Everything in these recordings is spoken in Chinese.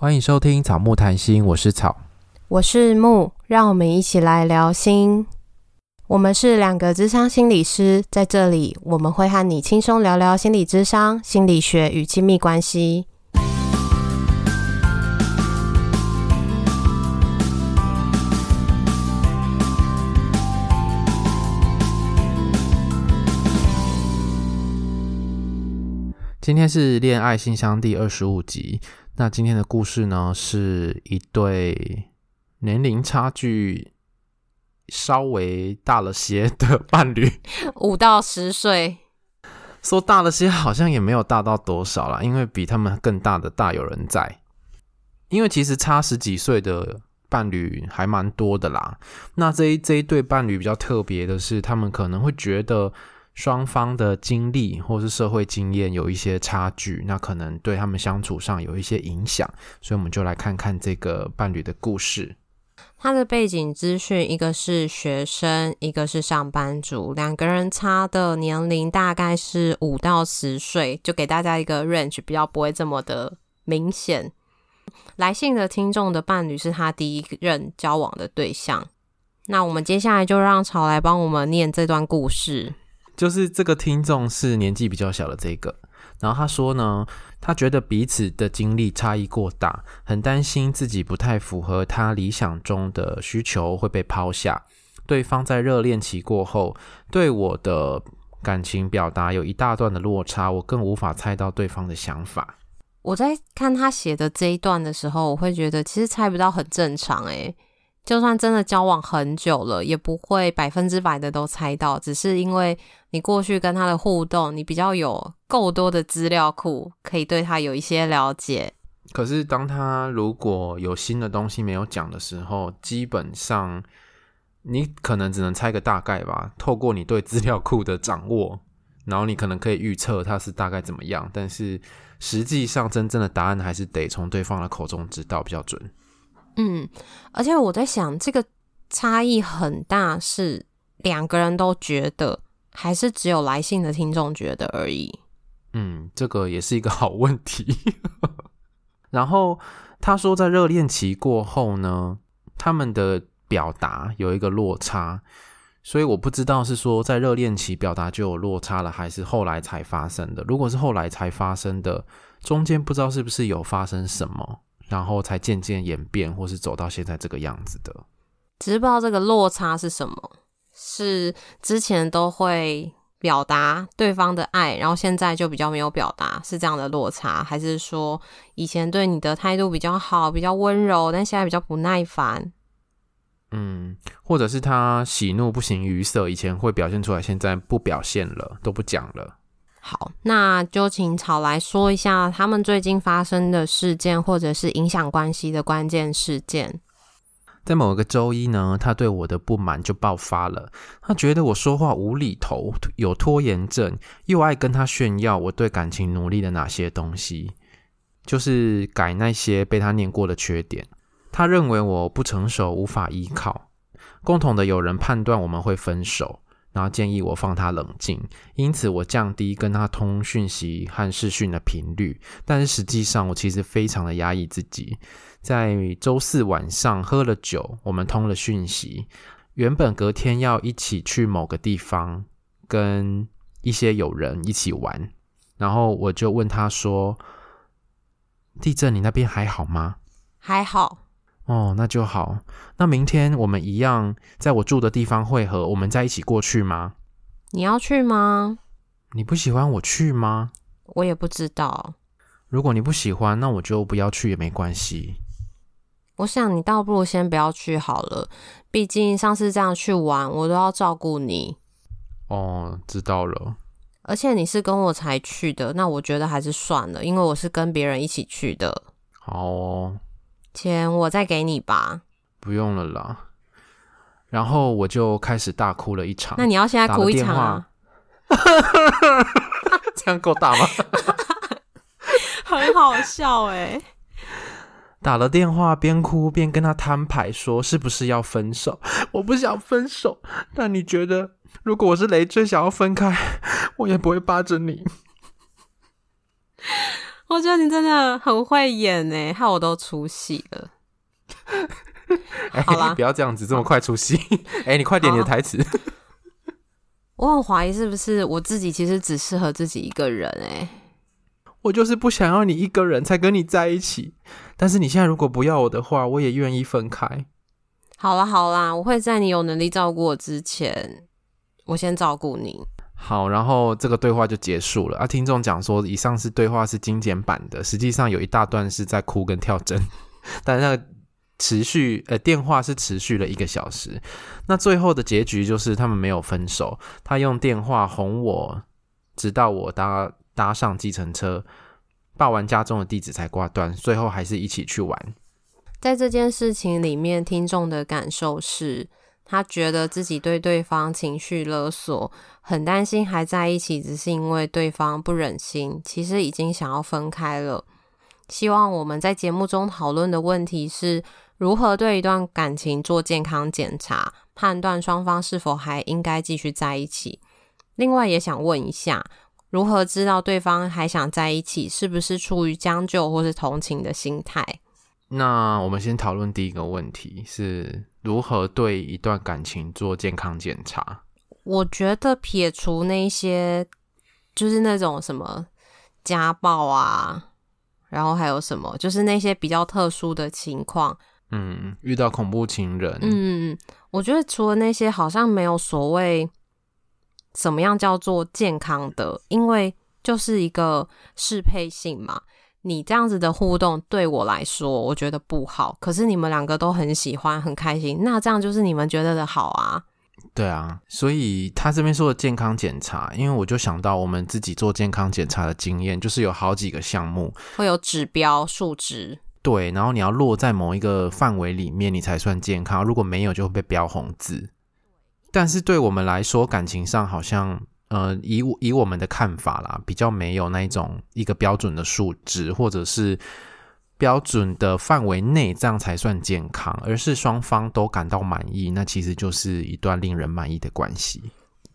欢迎收听草木谈心，我是草，我是木，让我们一起来聊心。我们是两个智商心理师，在这里我们会和你轻松聊聊心理智商、心理学与亲密关系。今天是恋爱信箱第二十五集。那今天的故事呢，是一对年龄差距稍微大了些的伴侣，五到十岁。说大了些，好像也没有大到多少啦，因为比他们更大的大有人在。因为其实差十几岁的伴侣还蛮多的啦。那这一这一对伴侣比较特别的是，他们可能会觉得。双方的经历或是社会经验有一些差距，那可能对他们相处上有一些影响，所以我们就来看看这个伴侣的故事。他的背景资讯，一个是学生，一个是上班族，两个人差的年龄大概是五到十岁，就给大家一个 range，比较不会这么的明显。来信的听众的伴侣是他第一任交往的对象，那我们接下来就让潮来帮我们念这段故事。就是这个听众是年纪比较小的这个，然后他说呢，他觉得彼此的经历差异过大，很担心自己不太符合他理想中的需求会被抛下。对方在热恋期过后，对我的感情表达有一大段的落差，我更无法猜到对方的想法。我在看他写的这一段的时候，我会觉得其实猜不到很正常诶。就算真的交往很久了，也不会百分之百的都猜到，只是因为你过去跟他的互动，你比较有够多的资料库，可以对他有一些了解。可是当他如果有新的东西没有讲的时候，基本上你可能只能猜个大概吧。透过你对资料库的掌握，然后你可能可以预测他是大概怎么样，但是实际上真正的答案还是得从对方的口中知道比较准。嗯，而且我在想，这个差异很大，是两个人都觉得，还是只有来信的听众觉得而已？嗯，这个也是一个好问题。然后他说，在热恋期过后呢，他们的表达有一个落差，所以我不知道是说在热恋期表达就有落差了，还是后来才发生的。如果是后来才发生的，中间不知道是不是有发生什么。然后才渐渐演变，或是走到现在这个样子的。只是不知道这个落差是什么，是之前都会表达对方的爱，然后现在就比较没有表达，是这样的落差，还是说以前对你的态度比较好，比较温柔，但现在比较不耐烦？嗯，或者是他喜怒不形于色，以前会表现出来，现在不表现了，都不讲了。好，那就请草来说一下他们最近发生的事件，或者是影响关系的关键事件。在某个周一呢，他对我的不满就爆发了。他觉得我说话无厘头，有拖延症，又爱跟他炫耀我对感情努力的哪些东西，就是改那些被他念过的缺点。他认为我不成熟，无法依靠。共同的友人判断我们会分手。然后建议我放他冷静，因此我降低跟他通讯息和视讯的频率。但是实际上，我其实非常的压抑自己。在周四晚上喝了酒，我们通了讯息，原本隔天要一起去某个地方跟一些友人一起玩，然后我就问他说：“地震，你那边还好吗？”“还好。”哦，那就好。那明天我们一样在我住的地方会合，我们再一起过去吗？你要去吗？你不喜欢我去吗？我也不知道。如果你不喜欢，那我就不要去也没关系。我想你倒不如先不要去好了，毕竟上次这样去玩，我都要照顾你。哦，知道了。而且你是跟我才去的，那我觉得还是算了，因为我是跟别人一起去的。好哦。钱我再给你吧，不用了啦。然后我就开始大哭了一场。那你要现在哭一场啊？这样够大吗？很好笑哎！打了电话边哭边跟他摊牌，说是不是要分手？我不想分手，但你觉得如果我是累赘想要分开，我也不会巴着你。我觉得你真的很会演呢，害我都出戏了。欸、好啦，不要这样子，这么快出戏。哎、欸，你快点你的台词。我很怀疑是不是我自己，其实只适合自己一个人哎。我就是不想要你一个人才跟你在一起，但是你现在如果不要我的话，我也愿意分开。好啦好啦，我会在你有能力照顾我之前，我先照顾你。好，然后这个对话就结束了啊。听众讲说，以上是对话是精简版的，实际上有一大段是在哭跟跳针，但那个持续呃电话是持续了一个小时。那最后的结局就是他们没有分手，他用电话哄我，直到我搭搭上计程车，报完家中的地址才挂断，最后还是一起去玩。在这件事情里面，听众的感受是，他觉得自己对对方情绪勒索，很担心还在一起，只是因为对方不忍心，其实已经想要分开了。希望我们在节目中讨论的问题是如何对一段感情做健康检查，判断双方是否还应该继续在一起。另外，也想问一下，如何知道对方还想在一起，是不是出于将就或是同情的心态？那我们先讨论第一个问题，是如何对一段感情做健康检查。我觉得撇除那些，就是那种什么家暴啊，然后还有什么，就是那些比较特殊的情况，嗯，遇到恐怖情人，嗯，我觉得除了那些，好像没有所谓怎么样叫做健康的，因为就是一个适配性嘛。你这样子的互动对我来说，我觉得不好。可是你们两个都很喜欢，很开心，那这样就是你们觉得的好啊。对啊，所以他这边说的健康检查，因为我就想到我们自己做健康检查的经验，就是有好几个项目会有指标数值。对，然后你要落在某一个范围里面，你才算健康。如果没有，就会被标红字。但是对我们来说，感情上好像。呃，以以我们的看法啦，比较没有那一种一个标准的数值，或者是标准的范围内，这样才算健康，而是双方都感到满意，那其实就是一段令人满意的关系，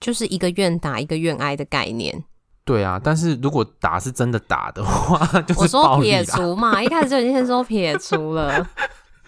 就是一个愿打一个愿挨的概念。对啊，但是如果打是真的打的话，就是我说撇除嘛，一开始就已经先说撇除了。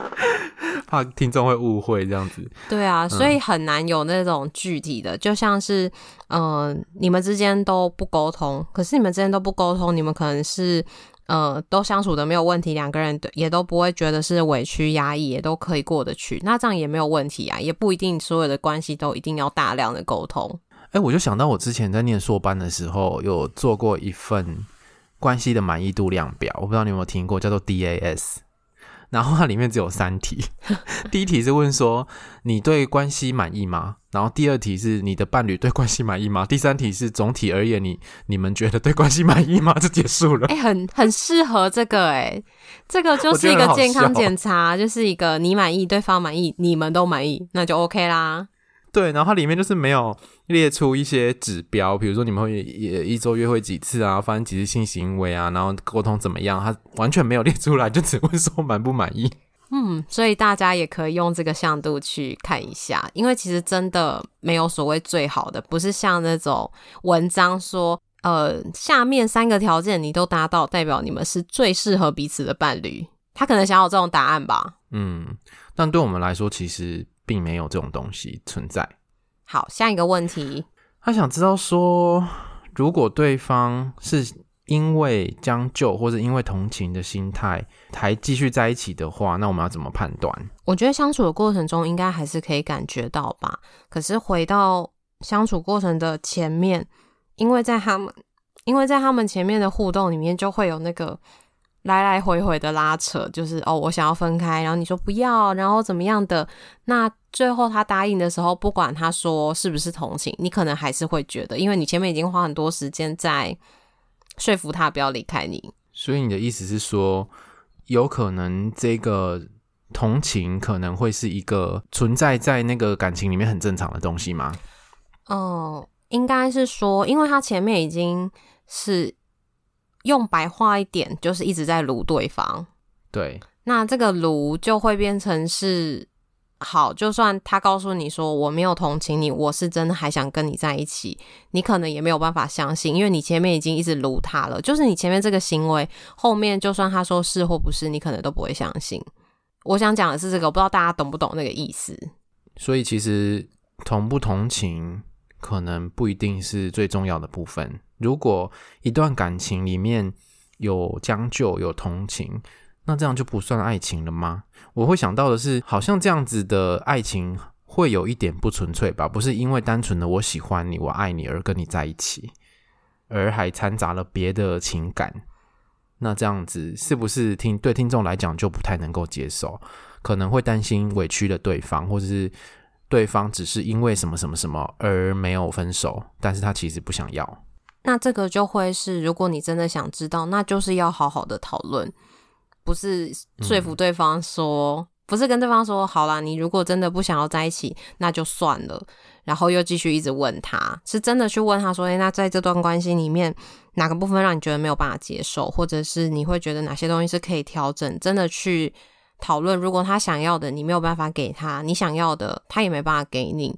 怕听众会误会这样子，对啊，所以很难有那种具体的，嗯、就像是，嗯、呃，你们之间都不沟通，可是你们之间都不沟通，你们可能是，呃，都相处的没有问题，两个人也都不会觉得是委屈压抑，也都可以过得去，那这样也没有问题啊，也不一定所有的关系都一定要大量的沟通。哎、欸，我就想到我之前在念硕班的时候，有做过一份关系的满意度量表，我不知道你有没有听过，叫做 DAS。然后它里面只有三题，第一题是问说你对关系满意吗？然后第二题是你的伴侣对关系满意吗？第三题是总体而言你你们觉得对关系满意吗？就结束了。哎、欸，很很适合这个哎、欸，这个就是一个健康检查，就是一个你满意，对方满意，你们都满意，那就 OK 啦。对，然后它里面就是没有列出一些指标，比如说你们会也一周约会几次啊，发生几次性行为啊，然后沟通怎么样，他完全没有列出来，就只会说满不满意。嗯，所以大家也可以用这个向度去看一下，因为其实真的没有所谓最好的，不是像那种文章说，呃，下面三个条件你都达到，代表你们是最适合彼此的伴侣。他可能想要这种答案吧。嗯，但对我们来说，其实。并没有这种东西存在。好，下一个问题，他想知道说，如果对方是因为将就或者因为同情的心态还继续在一起的话，那我们要怎么判断？我觉得相处的过程中应该还是可以感觉到吧。可是回到相处过程的前面，因为在他们，因为在他们前面的互动里面，就会有那个。来来回回的拉扯，就是哦，我想要分开，然后你说不要，然后怎么样的？那最后他答应的时候，不管他说是不是同情，你可能还是会觉得，因为你前面已经花很多时间在说服他不要离开你。所以你的意思是说，有可能这个同情可能会是一个存在在那个感情里面很正常的东西吗？哦，应该是说，因为他前面已经是。用白话一点，就是一直在撸对方。对，那这个撸就会变成是好，就算他告诉你说我没有同情你，我是真的还想跟你在一起，你可能也没有办法相信，因为你前面已经一直撸他了。就是你前面这个行为，后面就算他说是或不是，你可能都不会相信。我想讲的是这个，我不知道大家懂不懂那个意思。所以其实同不同情，可能不一定是最重要的部分。如果一段感情里面有将就、有同情，那这样就不算爱情了吗？我会想到的是，好像这样子的爱情会有一点不纯粹吧？不是因为单纯的我喜欢你、我爱你而跟你在一起，而还掺杂了别的情感。那这样子是不是听对听众来讲就不太能够接受？可能会担心委屈了对方，或者是对方只是因为什么什么什么而没有分手，但是他其实不想要。那这个就会是，如果你真的想知道，那就是要好好的讨论。不是说服对方说，嗯、不是跟对方说好啦，你如果真的不想要在一起，那就算了。然后又继续一直问他，是真的去问他说，诶，那在这段关系里面，哪个部分让你觉得没有办法接受，或者是你会觉得哪些东西是可以调整？真的去讨论。如果他想要的你没有办法给他，你想要的他也没办法给你，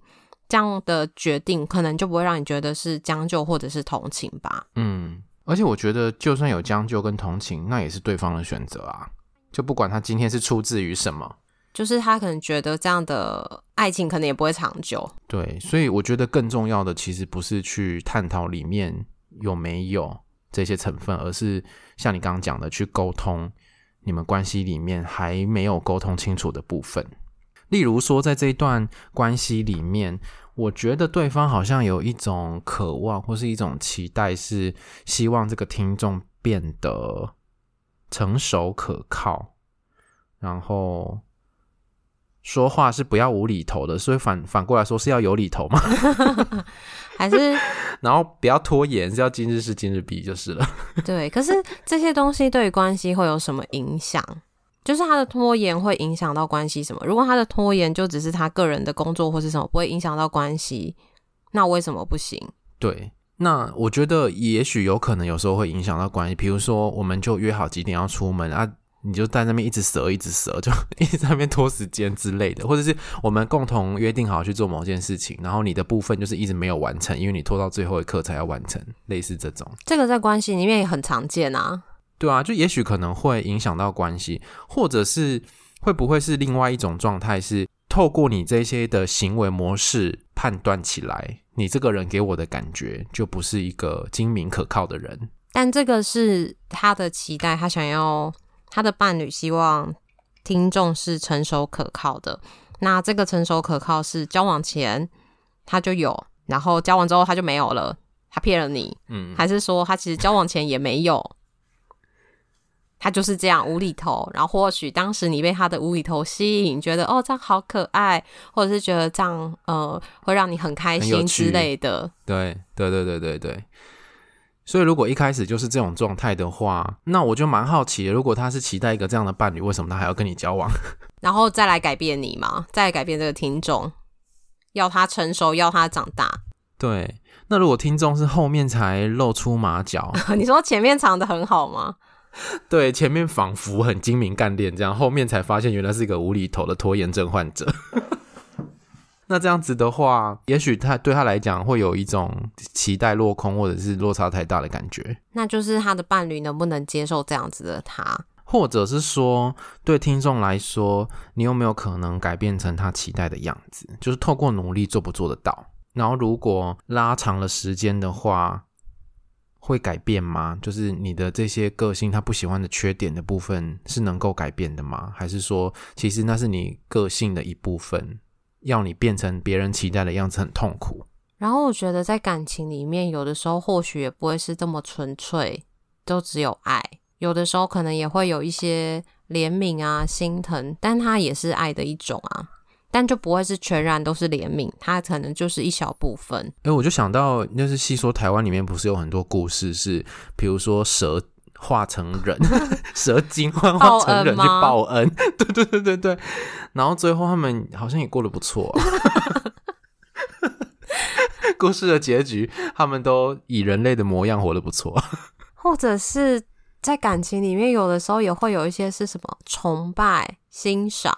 这样的决定可能就不会让你觉得是将就或者是同情吧。嗯。而且我觉得，就算有将就跟同情，那也是对方的选择啊。就不管他今天是出自于什么，就是他可能觉得这样的爱情可能也不会长久。对，所以我觉得更重要的其实不是去探讨里面有没有这些成分，而是像你刚刚讲的，去沟通你们关系里面还没有沟通清楚的部分。例如说，在这一段关系里面。我觉得对方好像有一种渴望，或是一种期待，是希望这个听众变得成熟可靠，然后说话是不要无厘头的，所以反反过来说是要有厘头吗？还是 然后不要拖延，是要今日事今日毕就是了。对，可是这些东西对于关系会有什么影响？就是他的拖延会影响到关系什么？如果他的拖延就只是他个人的工作或是什么，不会影响到关系，那为什么不行？对，那我觉得也许有可能有时候会影响到关系。比如说，我们就约好几点要出门啊，你就在那边一直折，一直折，就一直在那边拖时间之类的，或者是我们共同约定好去做某件事情，然后你的部分就是一直没有完成，因为你拖到最后一刻才要完成，类似这种。这个在关系里面也很常见啊。对啊，就也许可能会影响到关系，或者是会不会是另外一种状态，是透过你这些的行为模式判断起来，你这个人给我的感觉就不是一个精明可靠的人。但这个是他的期待，他想要他的伴侣希望听众是成熟可靠的。那这个成熟可靠是交往前他就有，然后交往之后他就没有了，他骗了你，嗯，还是说他其实交往前也没有？他就是这样无厘头，然后或许当时你被他的无厘头吸引，觉得哦这样好可爱，或者是觉得这样呃会让你很开心之类的。对对对对对对。所以如果一开始就是这种状态的话，那我就蛮好奇，如果他是期待一个这样的伴侣，为什么他还要跟你交往？然后再来改变你嘛，再来改变这个听众，要他成熟，要他长大。对，那如果听众是后面才露出马脚，你说前面藏的很好吗？对，前面仿佛很精明干练，这样后面才发现原来是一个无厘头的拖延症患者。那这样子的话，也许他对他来讲会有一种期待落空，或者是落差太大的感觉。那就是他的伴侣能不能接受这样子的他，或者是说，对听众来说，你有没有可能改变成他期待的样子？就是透过努力做不做得到？然后如果拉长了时间的话。会改变吗？就是你的这些个性，他不喜欢的缺点的部分是能够改变的吗？还是说，其实那是你个性的一部分，要你变成别人期待的样子很痛苦？然后我觉得在感情里面，有的时候或许也不会是这么纯粹，都只有爱。有的时候可能也会有一些怜悯啊、心疼，但它也是爱的一种啊。但就不会是全然都是怜悯，它可能就是一小部分。哎、欸，我就想到，就是戏说台湾里面不是有很多故事是，是比如说蛇化成人，蛇精幻化成人去报恩，对对对对对，然后最后他们好像也过得不错、啊。故事的结局，他们都以人类的模样活得不错。或者是在感情里面，有的时候也会有一些是什么崇拜、欣赏。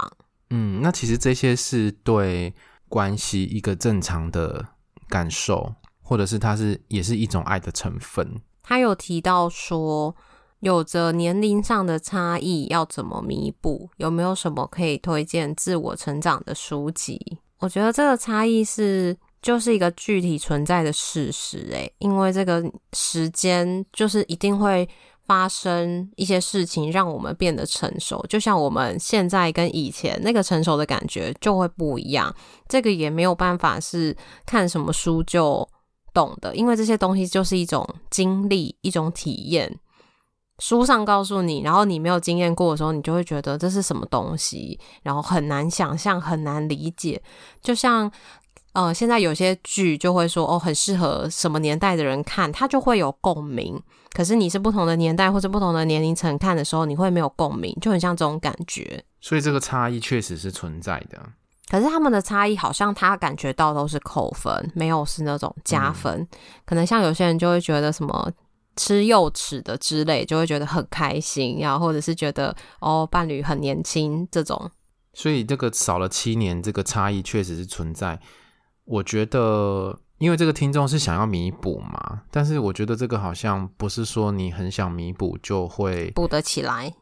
嗯，那其实这些是对关系一个正常的感受，或者是它是也是一种爱的成分。他有提到说，有着年龄上的差异，要怎么弥补？有没有什么可以推荐自我成长的书籍？我觉得这个差异是就是一个具体存在的事实，诶，因为这个时间就是一定会发生一些事情，让我们变得成熟。就像我们现在跟以前那个成熟的感觉就会不一样，这个也没有办法是看什么书就懂的，因为这些东西就是一种经历，一种体验。书上告诉你，然后你没有经验过的时候，你就会觉得这是什么东西，然后很难想象，很难理解。就像呃，现在有些剧就会说哦，很适合什么年代的人看，他就会有共鸣。可是你是不同的年代或者不同的年龄层看的时候，你会没有共鸣，就很像这种感觉。所以这个差异确实是存在的。可是他们的差异好像他感觉到都是扣分，没有是那种加分。嗯、可能像有些人就会觉得什么吃幼齿的之类，就会觉得很开心，然后或者是觉得哦伴侣很年轻这种。所以这个少了七年，这个差异确实是存在。我觉得，因为这个听众是想要弥补嘛，但是我觉得这个好像不是说你很想弥补就会补得起来。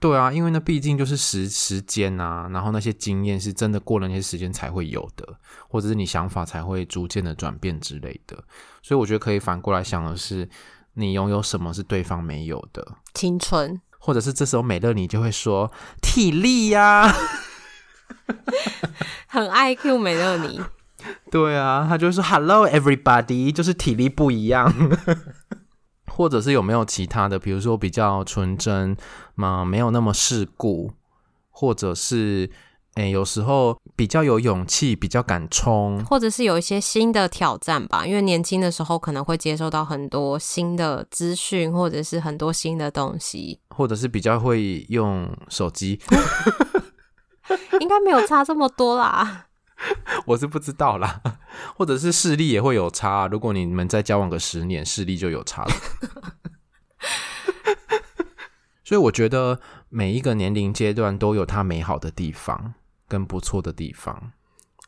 对啊，因为那毕竟就是时时间啊，然后那些经验是真的过了那些时间才会有的，或者是你想法才会逐渐的转变之类的。所以我觉得可以反过来想的是，你拥有什么是对方没有的？青春，或者是这时候美乐你就会说体力呀、啊，很爱 Q 美乐你。对啊，他就会说 Hello everybody，就是体力不一样。或者是有没有其他的，比如说比较纯真嘛，没有那么世故，或者是诶、欸，有时候比较有勇气，比较敢冲，或者是有一些新的挑战吧。因为年轻的时候可能会接受到很多新的资讯，或者是很多新的东西，或者是比较会用手机，应该没有差这么多啦。我是不知道啦，或者是视力也会有差。如果你们再交往个十年，视力就有差了。所以我觉得每一个年龄阶段都有它美好的地方跟不错的地方，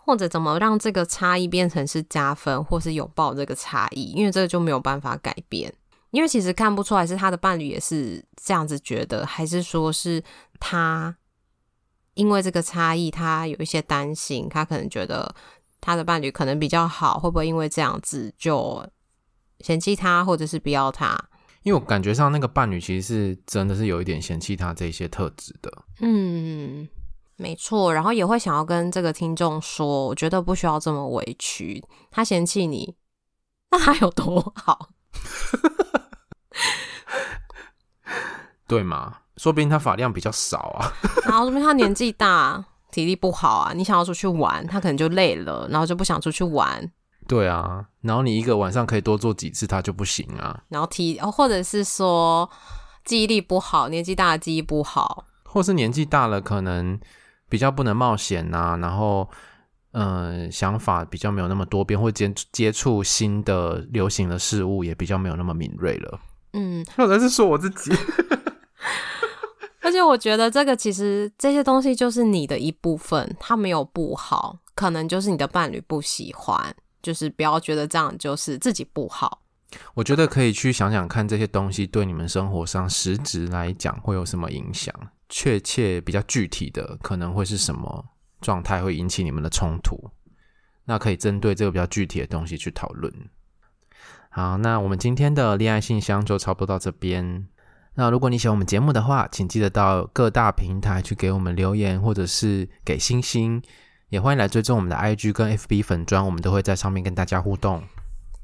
或者怎么让这个差异变成是加分，或是拥抱这个差异，因为这个就没有办法改变。因为其实看不出来是他的伴侣也是这样子觉得，还是说是他。因为这个差异，他有一些担心，他可能觉得他的伴侣可能比较好，会不会因为这样子就嫌弃他，或者是不要他？因为我感觉上那个伴侣其实是真的是有一点嫌弃他这些特质的。嗯，没错。然后也会想要跟这个听众说，我觉得不需要这么委屈。他嫌弃你，那他有多好？对吗？说不定他发量比较少啊，然后说不定他年纪大，体力不好啊。你想要出去玩，他可能就累了，然后就不想出去玩。对啊，然后你一个晚上可以多做几次，他就不行啊。然后体，或者是说记忆力不好，年纪大的记忆不好，或是年纪大了可能比较不能冒险啊。然后嗯、呃，想法比较没有那么多变，或接接触新的流行的事物也比较没有那么敏锐了。嗯，或者是说我自己。而且我觉得这个其实这些东西就是你的一部分，它没有不好，可能就是你的伴侣不喜欢，就是不要觉得这样就是自己不好。我觉得可以去想想看这些东西对你们生活上实质来讲会有什么影响，确切比较具体的可能会是什么状态会引起你们的冲突，那可以针对这个比较具体的东西去讨论。好，那我们今天的恋爱信箱就差不多到这边。那如果你喜欢我们节目的话，请记得到各大平台去给我们留言，或者是给星星。也欢迎来追踪我们的 IG 跟 FB 粉砖，我们都会在上面跟大家互动。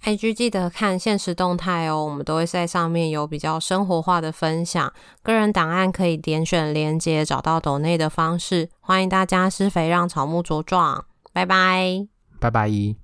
IG 记得看现实动态哦，我们都会在上面有比较生活化的分享。个人档案可以点选连接找到抖内的方式。欢迎大家施肥让草木茁壮，拜拜，拜拜。